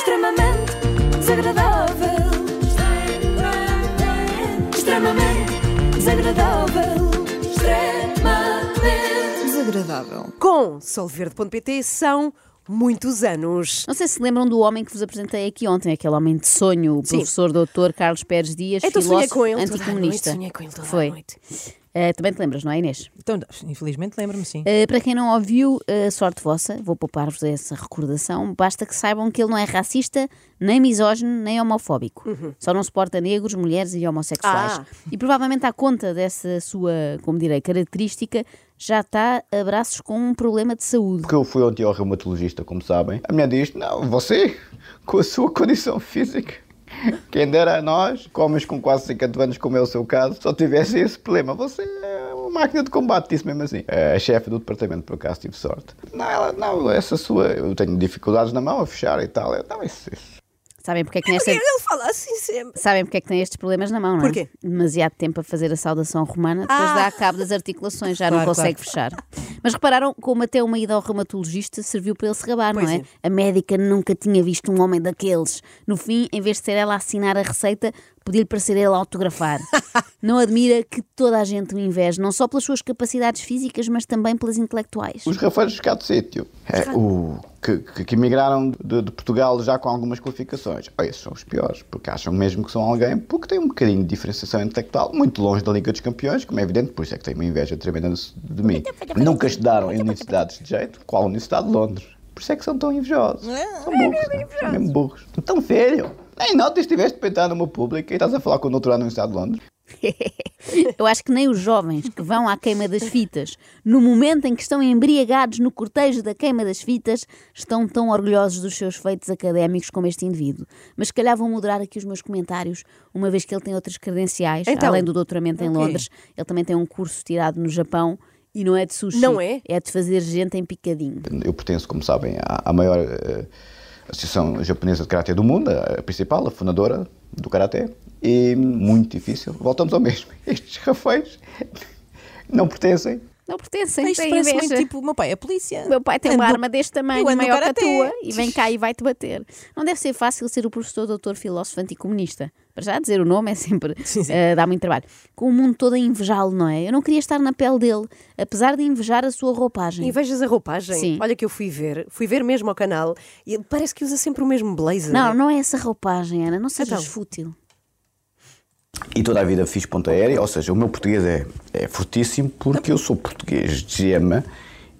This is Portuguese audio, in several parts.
extremamente desagradável. Extremamente desagradável. Extremamente Desagradável. Com solverde.pt são muitos anos. Não sei se lembram do homem que vos apresentei aqui ontem, aquele homem de sonho, o Sim. professor doutor Carlos Pérez Dias, Então sonhei filósofo com ele a anticomunista. noite, sonhei com ele toda a Foi. noite. Eh, também te lembras, não é, Inês? Então, infelizmente, lembro-me sim. Uh, para quem não ouviu, uh, sorte vossa, vou poupar-vos essa recordação. Basta que saibam que ele não é racista, nem misógino, nem homofóbico. Só não suporta negros, mulheres e homossexuais. Ah. E provavelmente, à conta dessa sua, como direi, característica, já está a braços com um problema de saúde. Porque eu fui ontem ao reumatologista, como sabem. A mulher diz: Não, você, com a sua condição física, quem dera nós, homens com quase 50 anos, como é o seu caso, só tivesse esse problema. Você é uma máquina de combate, disse mesmo assim. A chefe do departamento, por acaso, tive sorte. Não, ela, não, essa sua. Eu tenho dificuldades na mão a fechar e tal. Eu, não, isso, isso. Sabem porque é que nesta... Ele fala assim sempre. Sabem porque é que tem estes problemas na mão, não é? Porquê? Demasiado tempo a fazer a saudação romana, depois Ah. dá cabo das articulações, já não Claro, consegue fechar. Mas repararam como até uma ida ao reumatologista serviu para ele se gabar, Pois não é? é. A médica nunca tinha visto um homem daqueles. No fim, em vez de ser ela a assinar a receita, podia-lhe parecer ele a autografar. não admira que toda a gente o inveje, não só pelas suas capacidades físicas, mas também pelas intelectuais. Os rafeiros de cá do sítio. É, o, que, que, que emigraram de, de Portugal já com algumas qualificações. Oh, esses são os piores, porque acham mesmo que são alguém porque têm um bocadinho de diferenciação intelectual, muito longe da Liga dos Campeões, como é evidente, por isso é que têm uma inveja tremenda de, mim. Nunca estudaram em universidades de jeito. Qual a Universidade de Londres? Por isso é que são tão invejosos. São burros, né? são mesmo burros. Então, filho, nem notas estiveste a pentar numa pública e estás a falar com o doutorado na Universidade de Londres. Eu acho que nem os jovens que vão à queima das fitas, no momento em que estão embriagados no cortejo da queima das fitas, estão tão orgulhosos dos seus feitos académicos como este indivíduo. Mas se calhar vou moderar aqui os meus comentários, uma vez que ele tem outras credenciais, Então, além do doutoramento em? Londres, ele também tem um curso tirado no Japão e não é de sushi, Não é? é de fazer gente em picadinho. Eu pertenço, como sabem, à, à maior eh, associação japonesa de karatê do mundo, a principal, a fundadora do karatê, e muito difícil. Voltamos ao mesmo. Estes rafeiros não pertencem. Não pertencem, Isto têm parece inveja. muito tipo o meu pai, a polícia. O meu pai tem uma Ando- arma deste tamanho, maior que a tua, e vem cá e vai-te bater. Não deve ser fácil ser o professor doutor filósofo anticomunista. Para já dizer o nome é sempre, Sim, sim. eh, dá muito trabalho. Com o mundo todo a invejá-lo, não é? Eu não queria estar na pele dele, apesar de invejar a sua roupagem. Invejas a roupagem? Sim. Olha que eu fui ver, fui ver mesmo ao canal e ele parece que usa sempre o mesmo blazer. Não, não é essa roupagem, Ana, não sejas Então. fútil. E toda a vida fiz ponta aérea, ou seja, o meu português é, é fortíssimo porque eu sou português de gema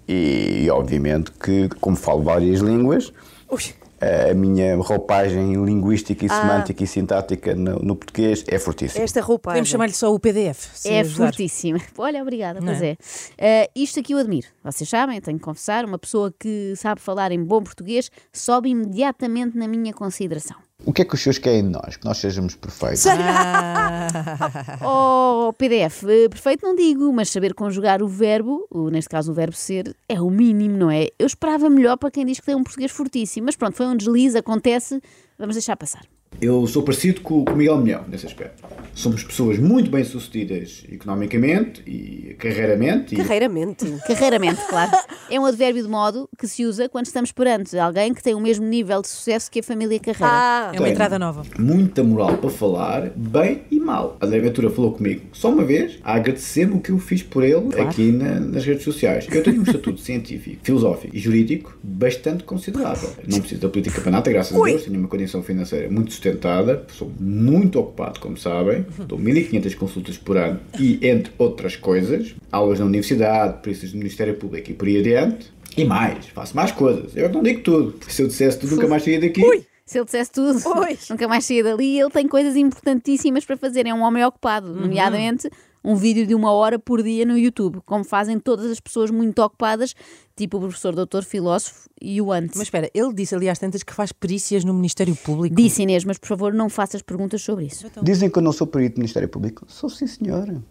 e, obviamente que, como falo várias línguas, Ui, a minha roupagem linguística e semântica e sintática no, no português é fortíssima. esta roupagem. Podemos chamar-lhe só o PDF. É fortíssima. Olha, obrigada, Não pois é? é. Eh, isto aqui eu admiro. Vocês sabem, tenho que confessar, uma pessoa que sabe falar em bom português sobe imediatamente na minha consideração. O que é que os senhores querem de nós? Que nós sejamos perfeitos? Oh, PDF, eh, perfeito não digo, mas saber conjugar o verbo, o- neste caso o verbo ser, é o mínimo, não é? Eu esperava melhor para quem diz que tem um português fortíssimo, mas pronto, foi um deslize, acontece, vamos deixar passar. Eu sou parecido com o Miguel Milhão nesse aspecto. Somos pessoas muito bem sucedidas economicamente e carreiramente. e- Carreiramente. Carreiramente, claro. É um advérbio de modo que se usa quando estamos perante alguém que tem o mesmo nível de sucesso que a família Carreira. Ah, É uma entrada nova. Muita moral para falar, bem e mal. A Ventura falou comigo só uma vez a agradecer-me o que eu fiz por ele aqui na- nas redes sociais. Eu tenho um estatuto científico, filosófico e jurídico bastante considerável. Não preciso da política para nada, graças Ui. a Deus. Tenho uma condição financeira muito sustentada. Sou muito ocupado, como sabem. Dou 1500 consultas por ano e, entre outras coisas, aulas na universidade, preços do Ministério Público e por aí adiante. E mais, faço mais coisas. Eu não digo tudo. Se eu dissesse tudo, nunca mais saía daqui. Se ele dissesse tudo, Pois. nunca mais saía dali, ele tem coisas importantíssimas para fazer. É um homem ocupado, nomeadamente um vídeo de uma hora por dia no YouTube, como fazem todas as pessoas muito ocupadas, tipo o professor doutor filósofo e o antes. Mas espera, ele disse ali às tantas que faz perícias no Ministério Público. Disse Inês, mas por favor não faças perguntas sobre isso. Dizem que eu não sou perito do Ministério Público. Sou sim, senhora.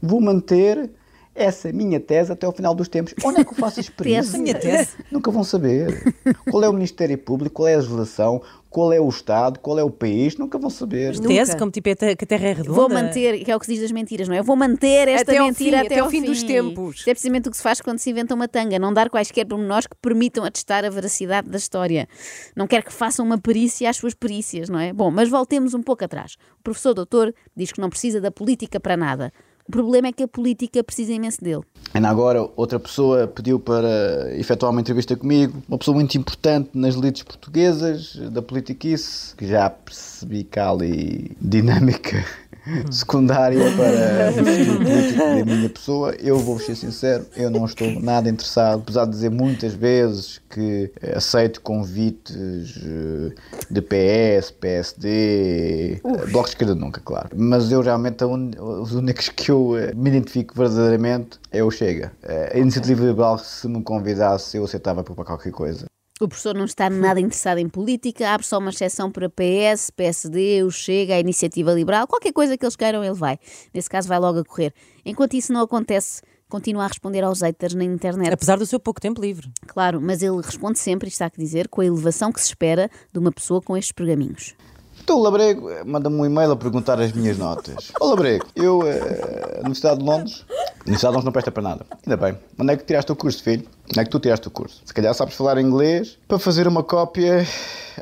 Vou manter essa minha tese até ao final dos tempos. Onde é que eu faço experiência? Tese. Minha tese. Nunca vão saber. Qual é o Ministério Público, qual é a legislação, qual é o Estado, qual é o país, nunca vão saber. Tese, como tipo é que a Terra é redonda. Vou manter, que é o que se diz das mentiras, não é? Eu vou manter esta Até ao mentira fim, até, até ao fim dos tempos. Isto é precisamente o que se faz quando se inventa uma tanga. Não dar quaisquer pormenores que permitam atestar a veracidade da história. Não quer que façam uma perícia às suas perícias, não é? Bom, mas voltemos um pouco atrás. O professor doutor diz que não precisa da política para nada. O problema é que a política precisa imenso dele. Ainda agora, outra pessoa pediu para efetuar uma entrevista comigo, uma pessoa muito importante nas elites portuguesas, da politiquice, que já percebi que há ali dinâmica secundária para o perfil político da minha pessoa. Eu vou ser sincero, eu não estou nada interessado, apesar de dizer muitas vezes que aceito convites eh, de PS, PSD, eh, Bloco de Esquerda nunca, claro. Mas eu realmente, un- os únicos que eu eh, me identifico verdadeiramente é o Chega. A Iniciativa Liberal, se me convidasse, eu aceitava para qualquer coisa. O professor não está nada interessado em política, abre só uma exceção para PS, PSD, o Chega, a Iniciativa Liberal, qualquer coisa que eles queiram, ele vai. Nesse caso, vai logo a correr. Enquanto isso não acontece, continua a responder aos haters na internet. Apesar do seu pouco tempo livre. Claro, mas ele responde sempre, isto há que dizer, com a elevação que se espera de uma pessoa com estes pergaminhos. Então o Labrego eh, manda-me um e-mail a perguntar as minhas notas. Ó Labrego, eu, eh, Universidade de Londres, Universidade de Londres não presta para nada. Ainda bem. Onde é que tiraste o curso, filho? Onde é que tu tiraste o curso? Se calhar sabes falar inglês para fazer uma cópia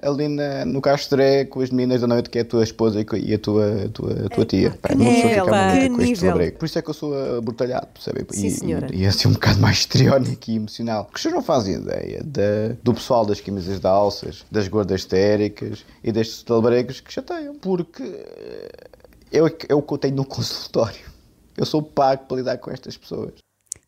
ali na, no Castré com as meninas da noite que é a tua esposa e a tua, a tua, a tua tia. Pá, uma pessoa fica que com isto, nível. Labrego. Por isso é que eu sou abortalhado, percebem? Sim, e, senhora. E, e assim um bocado mais histriónico e emocional. Porque vocês não fazem ideia da- do pessoal das camisas de alças, das gordas histéricas e destes talbaregos que chateiam. Porque eh, é o que- é o que eu tenho no consultório. Eu sou pago para lidar com estas pessoas.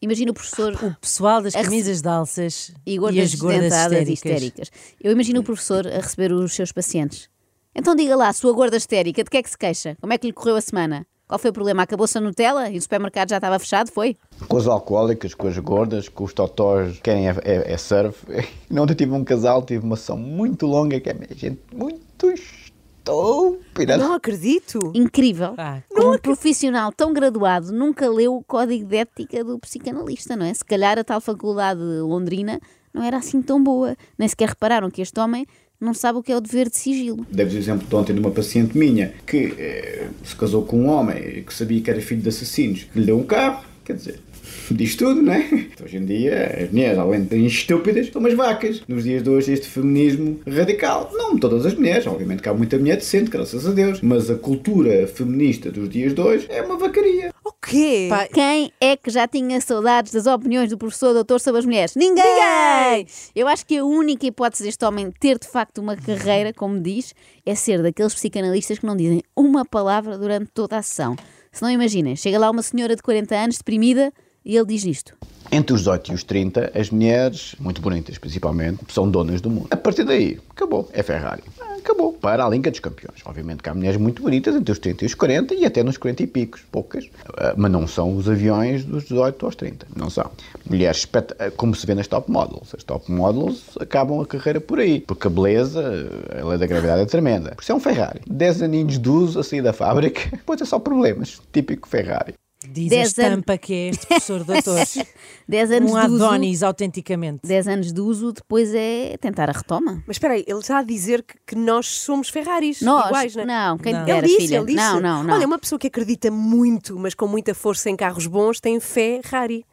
Imagina o professor O pessoal das camisas de alças e gordas as gordas dentadas e histéricas. histéricas. Eu imagino o professor a receber os seus pacientes. Então diga lá, sua gorda histérica, de que é que se queixa? Como é que lhe correu a semana? Qual foi o problema? Acabou-se a Nutella e o supermercado já estava fechado? Foi? Com as alcoólicas, com as gordas, com os totós que querem é, é, é surf. Ontem tive um casal, tive uma sessão muito longa, que é gente muito estúpida. Não acredito. Incrível. Ah, Como um profissional tão graduado nunca leu o código de ética do psicanalista, não é? Se calhar a tal faculdade londrina não era assim tão boa. Nem sequer repararam que este homem não sabe o que é o dever de sigilo. Devo o exemplo de ontem de uma paciente minha que eh, se casou com um homem que sabia que era filho de assassinos, que lhe deu um carro, quer dizer, diz tudo, não é? Então, hoje em dia, as mulheres, além de estúpidas, são umas vacas. Nos dias de hoje, este feminismo radical, não todas as mulheres, obviamente que há muita mulher decente, graças a Deus, mas a cultura feminista dos dias de hoje é uma vacaria. O quê? Pá, Quem é que já tinha saudades das opiniões do professor doutor sobre as mulheres? Ninguém! Eu acho que a única hipótese deste homem ter de facto uma carreira, como diz, é ser daqueles psicanalistas que não dizem uma palavra durante toda a sessão. Se não imaginem, chega lá uma senhora de 40 anos, deprimida, e ele diz isto. Entre os 18 e os 30, as mulheres, muito bonitas principalmente, são donas do mundo. A partir daí, acabou. É Ferrari. Para a Liga dos Campeões. Obviamente que há mulheres muito bonitas entre os 30 e os 40 e até nos 40 e picos. Poucas. Ah, Mas não são os aviões dos 18 aos 30. Não são. Mulheres, ah, como se vê nas top models. As top models acabam a carreira por aí. Porque a beleza, a lei da gravidade é tremenda. Por isso é um Ferrari. 10 aninhos de uso a sair da fábrica, depois é só problemas. Típico Ferrari. Diz a Dez estampa que é este professor doutor. 10 anos um de uso. Adonis, autenticamente. 10 anos de uso, depois é tentar a retoma. Mas espera aí, ele está a dizer que, que nós somos Ferraris. Nós? iguais, não é? Não, quem Não. dera, Ele disse, filha. ele disse. Não, não, não. Olha, uma pessoa que acredita muito, mas com muita força em carros bons, tem Ferrari.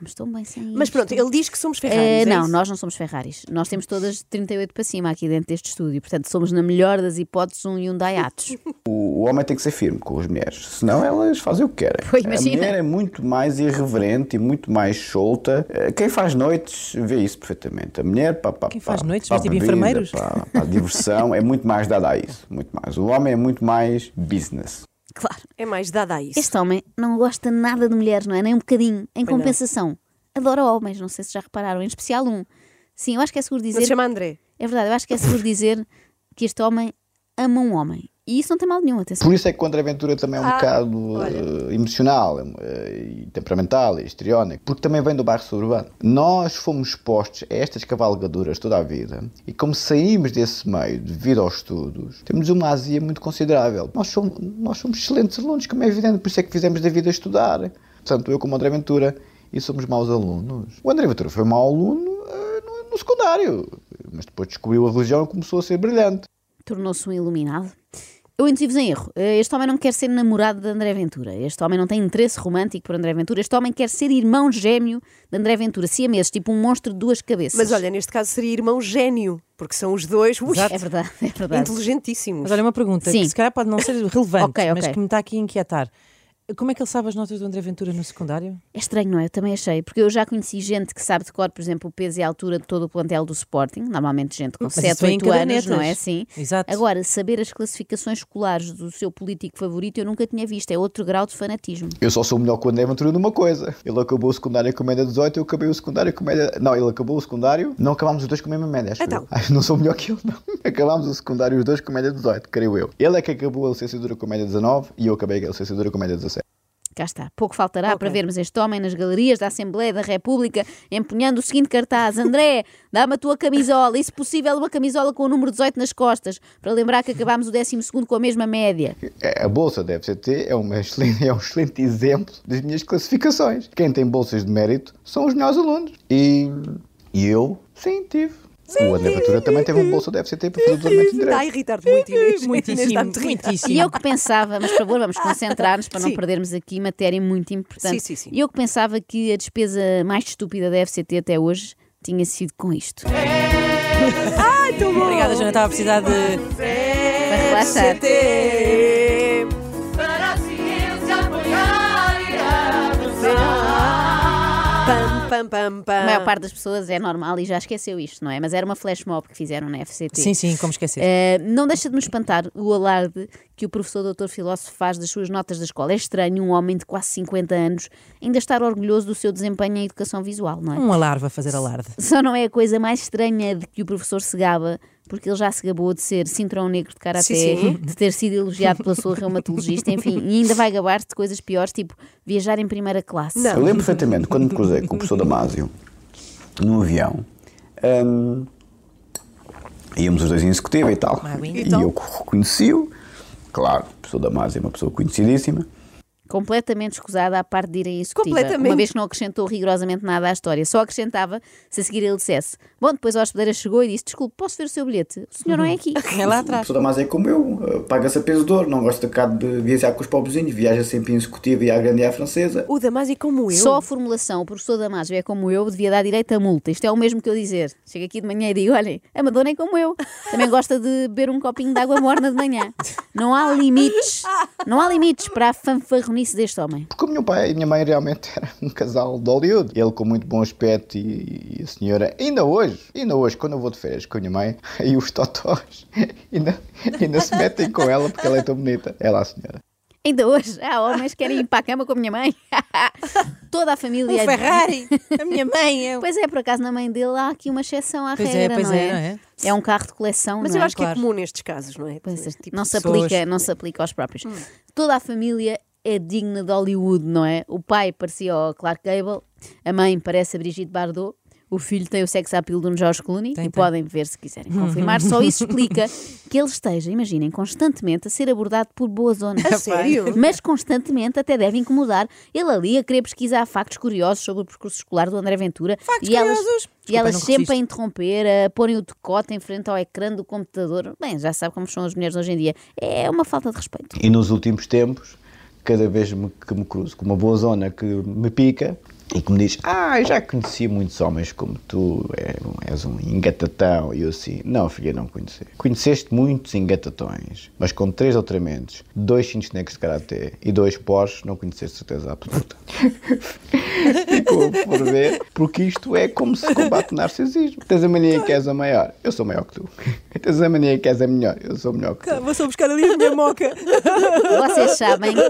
Estávamos tão bem sem Mas isto. pronto, ele diz que somos Eh, Ferraris. é não, isso? nós não somos Ferraris. Nós temos todas 38 para cima aqui dentro deste estúdio. Portanto, somos, na melhor das hipóteses, um Hyundai Atos. O, o homem tem que ser firme com as mulheres, senão elas fazem o que querem. Pois, imagina. A mulher é muito mais irreverente e muito mais solta. Eh, Quem faz noites vê isso perfeitamente. A mulher, para, para, Quem faz para- noites, vês tipo enfermeiros? Para a diversão, é muito mais dada a isso. Muito mais. O homem é muito mais business. Claro. É mais dada a isso. Este homem não gosta nada de mulheres, não é? Nem um bocadinho. Em Pois não. compensação, adora homens. Não sei se já repararam. Em especial um. Sim, eu acho que é seguro dizer. se chama André. É verdade, eu acho que é seguro dizer que este homem ama um homem. E isso não tem mal nenhum, atenção. Por isso é que o André Ventura também é um Ah, bocado olha. eh, emocional eh, e temperamental e histriónico, porque também vem do bairro suburbano. Nós fomos expostos a estas cavalgaduras toda a vida e como saímos desse meio devido aos estudos, temos uma azia muito considerável. Nós somos, nós somos excelentes alunos, como é evidente, por isso é que fizemos da vida estudar. Tanto eu como o André Ventura. E somos maus alunos. O André Ventura foi mau aluno eh, no, no secundário. Mas depois descobriu a religião e começou a ser brilhante. Tornou-se um iluminado. Eu induzir-vos em erro. Eh, Este homem não quer ser namorado de André Ventura. Este homem não tem interesse romântico por André Ventura. Este homem quer ser irmão gêmeo de André Ventura. Siameses, tipo um monstro de duas cabeças. Mas olha, neste caso seria irmão gênio, porque são os dois ui, É verdade, é verdade. inteligentíssimos. Mas olha, uma pergunta Sim. que se calhar pode não ser relevante, Ok, mas que me está aqui a inquietar. Como é que ele sabe as notas do André Ventura no secundário? É estranho, não é? Eu também achei, porque eu já conheci gente que sabe de cor, por exemplo, o peso e a altura de todo o plantel do Sporting, normalmente gente com Mas 7, isso vem em 8 anos, não é assim? Exato. Agora, saber as classificações escolares do seu político favorito eu nunca tinha visto, é outro grau de fanatismo. Eu só sou melhor que o André Ventura numa coisa. Ele acabou o secundário com média 18, eu acabei o secundário com média. Não, ele acabou o secundário, não acabámos os dois com a mesma média. Acho Então. eu. Não sou melhor que ele, não. Acabámos o secundário os dois com média 18, creio eu. Ele é que acabou a licenciatura com média 19 e eu acabei a licenciatura com média 17. Cá está. Pouco faltará para vermos este homem nas galerias da Assembleia da República empunhando o seguinte cartaz: André, dá-me a tua camisola, e se possível, uma camisola com o número 18 nas costas, para lembrar que acabámos o 12 com a mesma média. É, A bolsa da FCT é, uma excelente, é um excelente exemplo das minhas classificações. Quem tem bolsas de mérito são os melhores alunos. E, e eu, sim, tive. O André Ventura também teve uma bolsa da FCT para fazer o doutoramento de Está a irritar-te muito, Inês. Muitíssimo, muito muitíssimo. E eu que pensava, mas por favor, vamos concentrar-nos para não Sim. perdermos aqui matéria muito importante. Sim, sim, sim. E eu que pensava que a despesa mais estúpida da FCT até hoje tinha sido com isto. Ai, tão bom. Obrigada, Joana. Estava a precisar de. Para relaxar. FCT. Pam, pam, pam. A maior parte das pessoas é normal e já esqueceu isto, não é? Mas era uma flash mob que fizeram na FCT. Sim, sim, como esquecer. Eh, não deixa de me espantar o alarde que o professor doutor filósofo faz das suas notas da escola. É estranho um homem de quase 50 anos ainda estar orgulhoso do seu desempenho em educação visual, não é? Um alarve a fazer alarde. Só não é a coisa mais estranha de que o professor se gaba, porque ele já se gabou de ser cinturão negro de karaté, Sim, sim. de ter sido elogiado pela sua reumatologista, enfim, e ainda vai gabar-se de coisas piores, tipo viajar em primeira classe. Não. Eu lembro perfeitamente quando me cruzei com o professor Damásio num avião. hum, íamos os dois em executiva e tal. E eu reconheci-o. Claro, o professor Damásio é uma pessoa conhecidíssima. Completamente escusada à parte de ir em executiva. Completamente. Uma vez que não acrescentou rigorosamente nada à história. Só acrescentava se a seguir ele dissesse: Bom, depois a hospedeira chegou e disse: Desculpe, posso ver o seu bilhete? O senhor não é aqui. É lá O atrás. professor Damásio é como eu, paga-se a peso de ouro, não gosta cá de viajar com os pobrezinhos, viaja sempre em executiva e à grande e à francesa. O Damásio é como eu. Só a formulação, o professor Damásio é como eu, devia dar direito a multa. Isto é o mesmo que eu dizer. Chego aqui de manhã e digo: olhem, a Madonna é como eu. Também gosta de beber um copinho de água morna de manhã. Não há limites. Não há limites para a deste homem. Porque o meu pai e a minha mãe realmente era um casal de Hollywood. Ele com muito bom aspecto e, e a senhora, ainda hoje, ainda hoje, quando eu vou de férias com a minha mãe, aí os totós ainda, ainda se metem com ela porque ela é tão bonita. Ela, a senhora. Ainda hoje há homens que querem ir para a cama com a minha mãe. Toda a família. Um é- Ferrari! A minha mãe é. Pois é, por acaso na mãe dele há aqui uma exceção à Pois é, regra, pois não, é, é? não é? É um carro de coleção, Mas não eu é? acho que é comum nestes casos, não é? Pois é, Tipo, não se pessoas- aplica, não se aplica aos próprios. Toda a família é digna de Hollywood, não é? O pai parecia o Clark Gable, a mãe parece a Brigitte Bardot, o filho tem o sex appeal de um George Clooney Tem, e tem. podem ver se quiserem confirmar. Só isso explica que ele esteja, imaginem, constantemente a ser abordado por boa zona. A sério? Mas constantemente até deve incomodar. Ele ali a querer pesquisar factos curiosos sobre o percurso escolar do André Ventura. Factos e elas, curiosos? e Desculpa, elas não sempre a interromper, a porem o decote em frente ao ecrã do computador. Bem, já sabe como são as mulheres hoje em dia. É uma falta de respeito. E nos últimos tempos, cada vez que me cruzo com uma boa zona que me pica e que me diz: Ah, eu já conheci muitos homens como tu, é- és um engatatão. E eu assim: Não, filha, não conheci. Conheceste muitos engatatões, mas com três doutoramentos, dois cintos negros de karaté e dois Porsche, não conheceste certeza absoluta. Ficou por ver, porque isto é como se combate o narcisismo. Tens a mania que és a maior, eu sou maior que tu. Tens a mania que és a melhor, eu sou melhor que tu. Vou só buscar ali a minha moca. Vocês sabem que.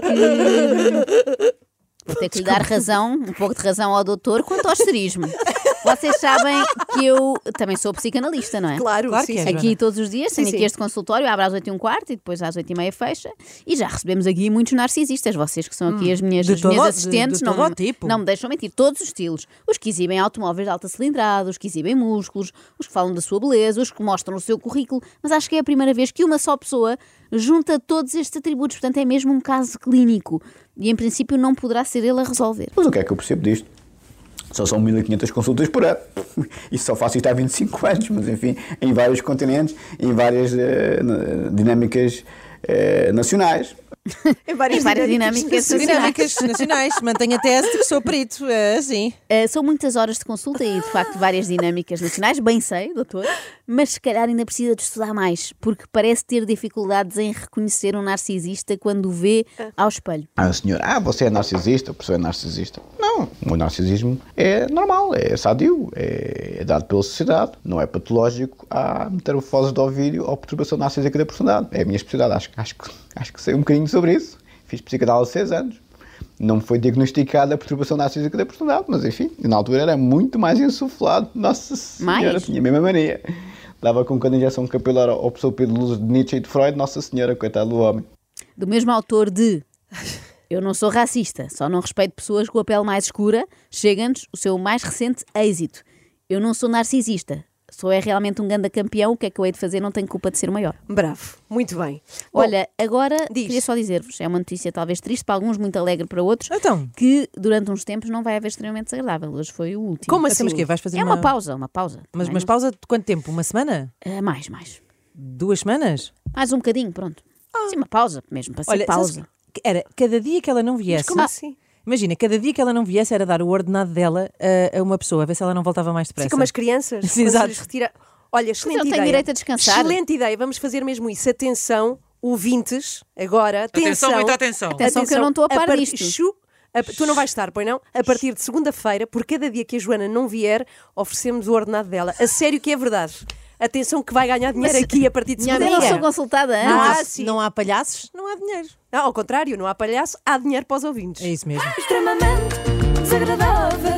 Vou ter que lhe dar razão, um pouco de razão ao doutor quanto ao asterismo. Vocês sabem que eu também sou psicanalista, não é? Claro, Claro sim, que é, sim. Joana. Aqui todos os dias, tenho Sim, aqui sim. este consultório, abre às 8 e um quarto e depois às 8 e meia fecha. E já recebemos aqui muitos narcisistas, vocês que são aqui as minhas, de as minhas todo- assistentes, de- de não, todo me- tipo. não me deixam mentir, todos os estilos. Os que exibem automóveis de alta cilindrada, os que exibem músculos, os que falam da sua beleza, os que mostram o seu currículo, mas acho que é a primeira vez que uma só pessoa junta todos estes atributos, portanto é mesmo um caso clínico. E em princípio não poderá ser ele a resolver. Mas o que é que eu percebo disto? Só são 1500 consultas por ano. E só faço isto há 25 anos, mas enfim, em vários continentes, em várias na- dinâmicas eh, nacionais. Em várias, Em várias dinâmicas Dinâmicas nacionais. Mantenha tese de que sou perito. É assim. Uh, são muitas horas de consulta e, de facto, várias dinâmicas nacionais, bem sei, doutor, mas se calhar ainda precisa de estudar mais, porque parece ter dificuldades em reconhecer um narcisista quando o vê ao espelho. Ah, o senhor, ah, você é narcisista, a pessoa é narcisista. Não, o narcisismo é normal, é sadio, é, é dado pela sociedade, não é patológico. Há metamorfose do ovídio ou perturbação narcísica da personalidade. É a minha especialidade, acho, acho, que- acho que sei um bocadinho sobre isso. Fiz psicanálise há seis anos. Não me foi diagnosticada a perturbação narcísica da personalidade, mas enfim, na altura era muito mais insuflado. Nossa Senhora, Mais? tinha a mesma mania. Dava com cada injeção capilar ao professor de luz de Nietzsche e de Freud, Nossa Senhora, coitado do homem. Do mesmo autor de Eu não sou racista, só não respeito pessoas com a pele mais escura, chega-nos o seu mais recente êxito. Eu não sou narcisista, sou é realmente um ganda campeão, o que é que eu hei de fazer? Não tenho culpa de ser o maior. Bravo, muito bem. Bom, Olha, agora diz. queria só dizer-vos, é uma notícia talvez triste para alguns, muito alegre para outros, Então. que durante uns tempos não vai haver extremamente desagradável. Hoje foi o último. Como Então, assim? mas quê? Vais fazer É uma pausa, uma pausa. Mas, mas pausa de quanto tempo? Uma semana? Ah, mais, mais. Duas semanas? Mais um bocadinho, pronto. Sim, uma pausa, mesmo para ser Olha, pausa. que era cada dia que ela não viesse. como assim? Imagina, cada dia que ela não viesse era dar o ordenado dela a, a uma pessoa, a ver se ela não voltava mais depressa. Assim como as crianças. Sim, exato. lhes retira... Olha, excelente ele tem ideia. direito a descansar. Excelente ideia, vamos fazer mesmo isso. Atenção, ouvintes, agora, atenção. Atenção, muita atenção. Atenção que eu não estou a par par- disto. Chu- a- tu não vais estar, pois não? A partir de segunda-feira, por cada dia que a Joana não vier, oferecemos o ordenado dela. A sério que é verdade. Atenção que vai ganhar dinheiro aqui a partir de Mas eu segunda não sou consultada antes. Ah, há, sim. não há palhaços, não há dinheiro. Não, ao contrário, não há palhaço, há dinheiro para os ouvintes. É isso mesmo. extremamente desagradável.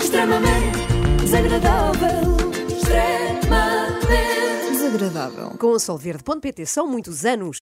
Extremamente desagradável. Extremamente desagradável. Com o solverde.pt são muitos anos.